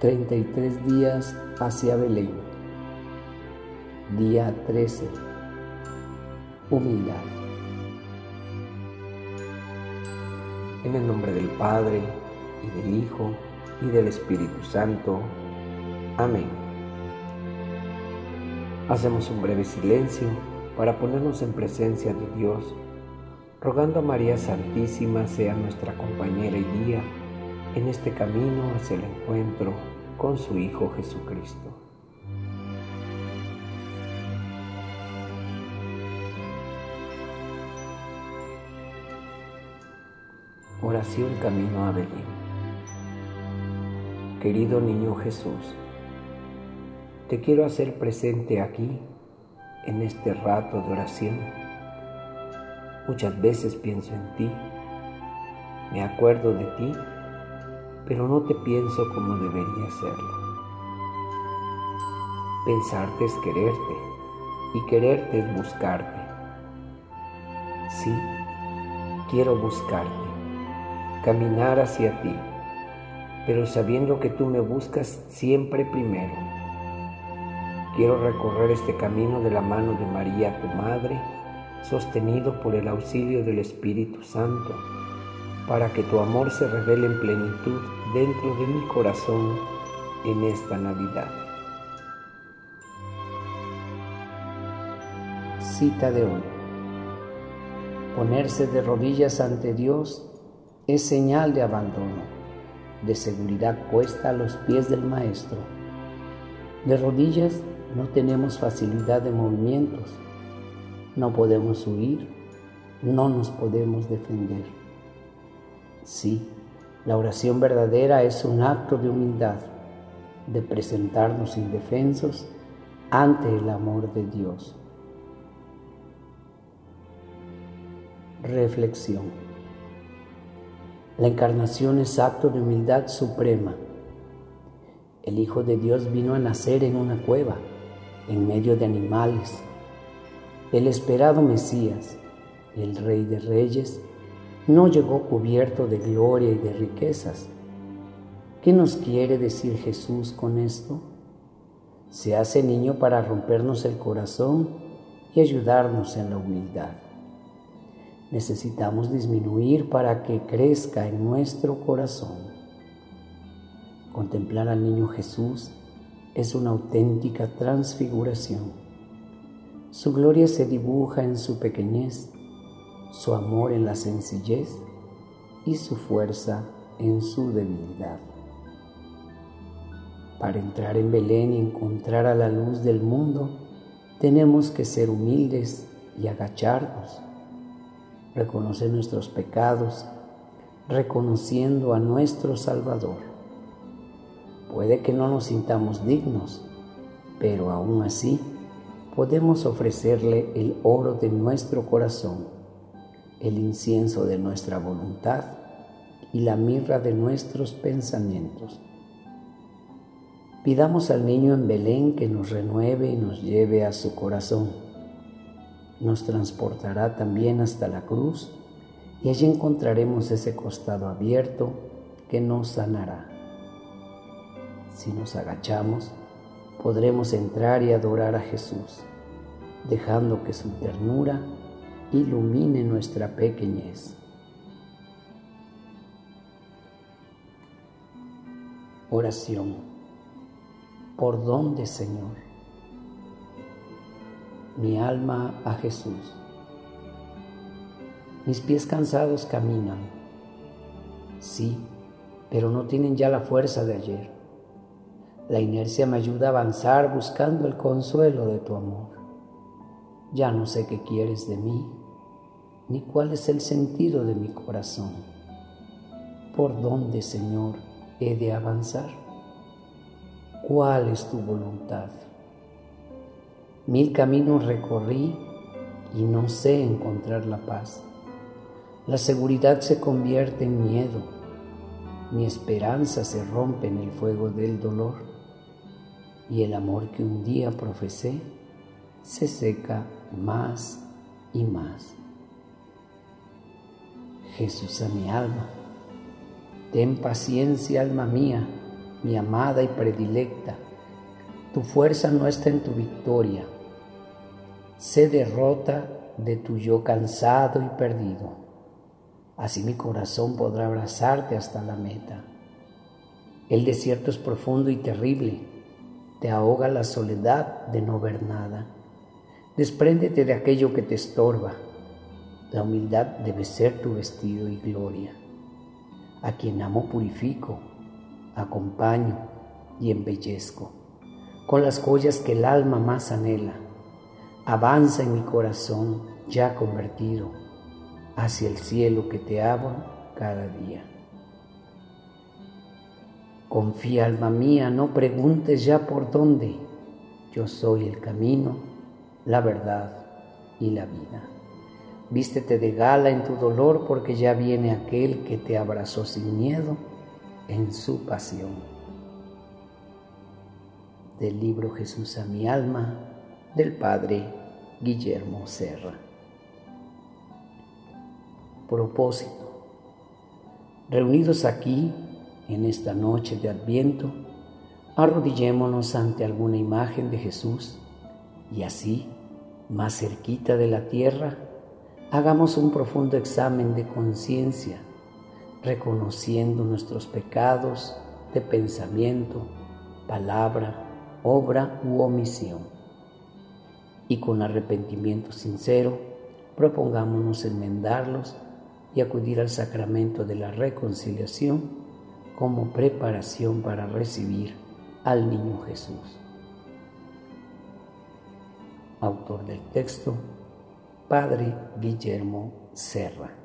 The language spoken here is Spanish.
33 días hacia Belén. Día 13. Humildad. En el nombre del Padre, y del Hijo, y del Espíritu Santo. Amén. Hacemos un breve silencio para ponernos en presencia de Dios, rogando a María Santísima sea nuestra compañera y guía en este camino hacia el encuentro con su Hijo Jesucristo. Oración Camino a Belén. Querido niño Jesús, te quiero hacer presente aquí, en este rato de oración. Muchas veces pienso en ti, me acuerdo de ti pero no te pienso como debería serlo. Pensarte es quererte y quererte es buscarte. Sí, quiero buscarte, caminar hacia ti, pero sabiendo que tú me buscas siempre primero. Quiero recorrer este camino de la mano de María, tu Madre, sostenido por el auxilio del Espíritu Santo para que tu amor se revele en plenitud dentro de mi corazón en esta Navidad. Cita de hoy. Ponerse de rodillas ante Dios es señal de abandono, de seguridad puesta a los pies del Maestro. De rodillas no tenemos facilidad de movimientos, no podemos huir, no nos podemos defender. Sí, la oración verdadera es un acto de humildad, de presentarnos indefensos ante el amor de Dios. Reflexión. La encarnación es acto de humildad suprema. El Hijo de Dios vino a nacer en una cueva, en medio de animales. El esperado Mesías, el Rey de Reyes, no llegó cubierto de gloria y de riquezas. ¿Qué nos quiere decir Jesús con esto? Se hace niño para rompernos el corazón y ayudarnos en la humildad. Necesitamos disminuir para que crezca en nuestro corazón. Contemplar al niño Jesús es una auténtica transfiguración. Su gloria se dibuja en su pequeñez su amor en la sencillez y su fuerza en su debilidad. Para entrar en Belén y encontrar a la luz del mundo, tenemos que ser humildes y agacharnos, reconocer nuestros pecados, reconociendo a nuestro Salvador. Puede que no nos sintamos dignos, pero aún así podemos ofrecerle el oro de nuestro corazón el incienso de nuestra voluntad y la mirra de nuestros pensamientos. Pidamos al niño en Belén que nos renueve y nos lleve a su corazón. Nos transportará también hasta la cruz y allí encontraremos ese costado abierto que nos sanará. Si nos agachamos, podremos entrar y adorar a Jesús, dejando que su ternura ilumine nuestra pequeñez. Oración. ¿Por dónde, Señor? Mi alma a Jesús. Mis pies cansados caminan. Sí, pero no tienen ya la fuerza de ayer. La inercia me ayuda a avanzar buscando el consuelo de tu amor. Ya no sé qué quieres de mí, ni cuál es el sentido de mi corazón. ¿Por dónde, Señor, he de avanzar? ¿Cuál es tu voluntad? Mil caminos recorrí y no sé encontrar la paz. La seguridad se convierte en miedo. Mi esperanza se rompe en el fuego del dolor. Y el amor que un día profesé se seca más y más. Jesús a mi alma. Ten paciencia, alma mía, mi amada y predilecta, tu fuerza no está en tu victoria. Sé derrota de tu yo cansado y perdido. Así mi corazón podrá abrazarte hasta la meta. El desierto es profundo y terrible. Te ahoga la soledad de no ver nada. Despréndete de aquello que te estorba. La humildad debe ser tu vestido y gloria. A quien amo purifico, acompaño y embellezco con las joyas que el alma más anhela. Avanza en mi corazón ya convertido hacia el cielo que te abro cada día. Confía, alma mía, no preguntes ya por dónde. Yo soy el camino, la verdad y la vida. Vístete de gala en tu dolor porque ya viene aquel que te abrazó sin miedo en su pasión. Del libro Jesús a mi alma del Padre Guillermo Serra. Propósito. Reunidos aquí en esta noche de Adviento, arrodillémonos ante alguna imagen de Jesús y así, más cerquita de la tierra, hagamos un profundo examen de conciencia, reconociendo nuestros pecados de pensamiento, palabra, obra u omisión. Y con arrepentimiento sincero, propongámonos enmendarlos y acudir al sacramento de la reconciliación como preparación para recibir al niño Jesús. Autor del texto, Padre Guillermo Serra.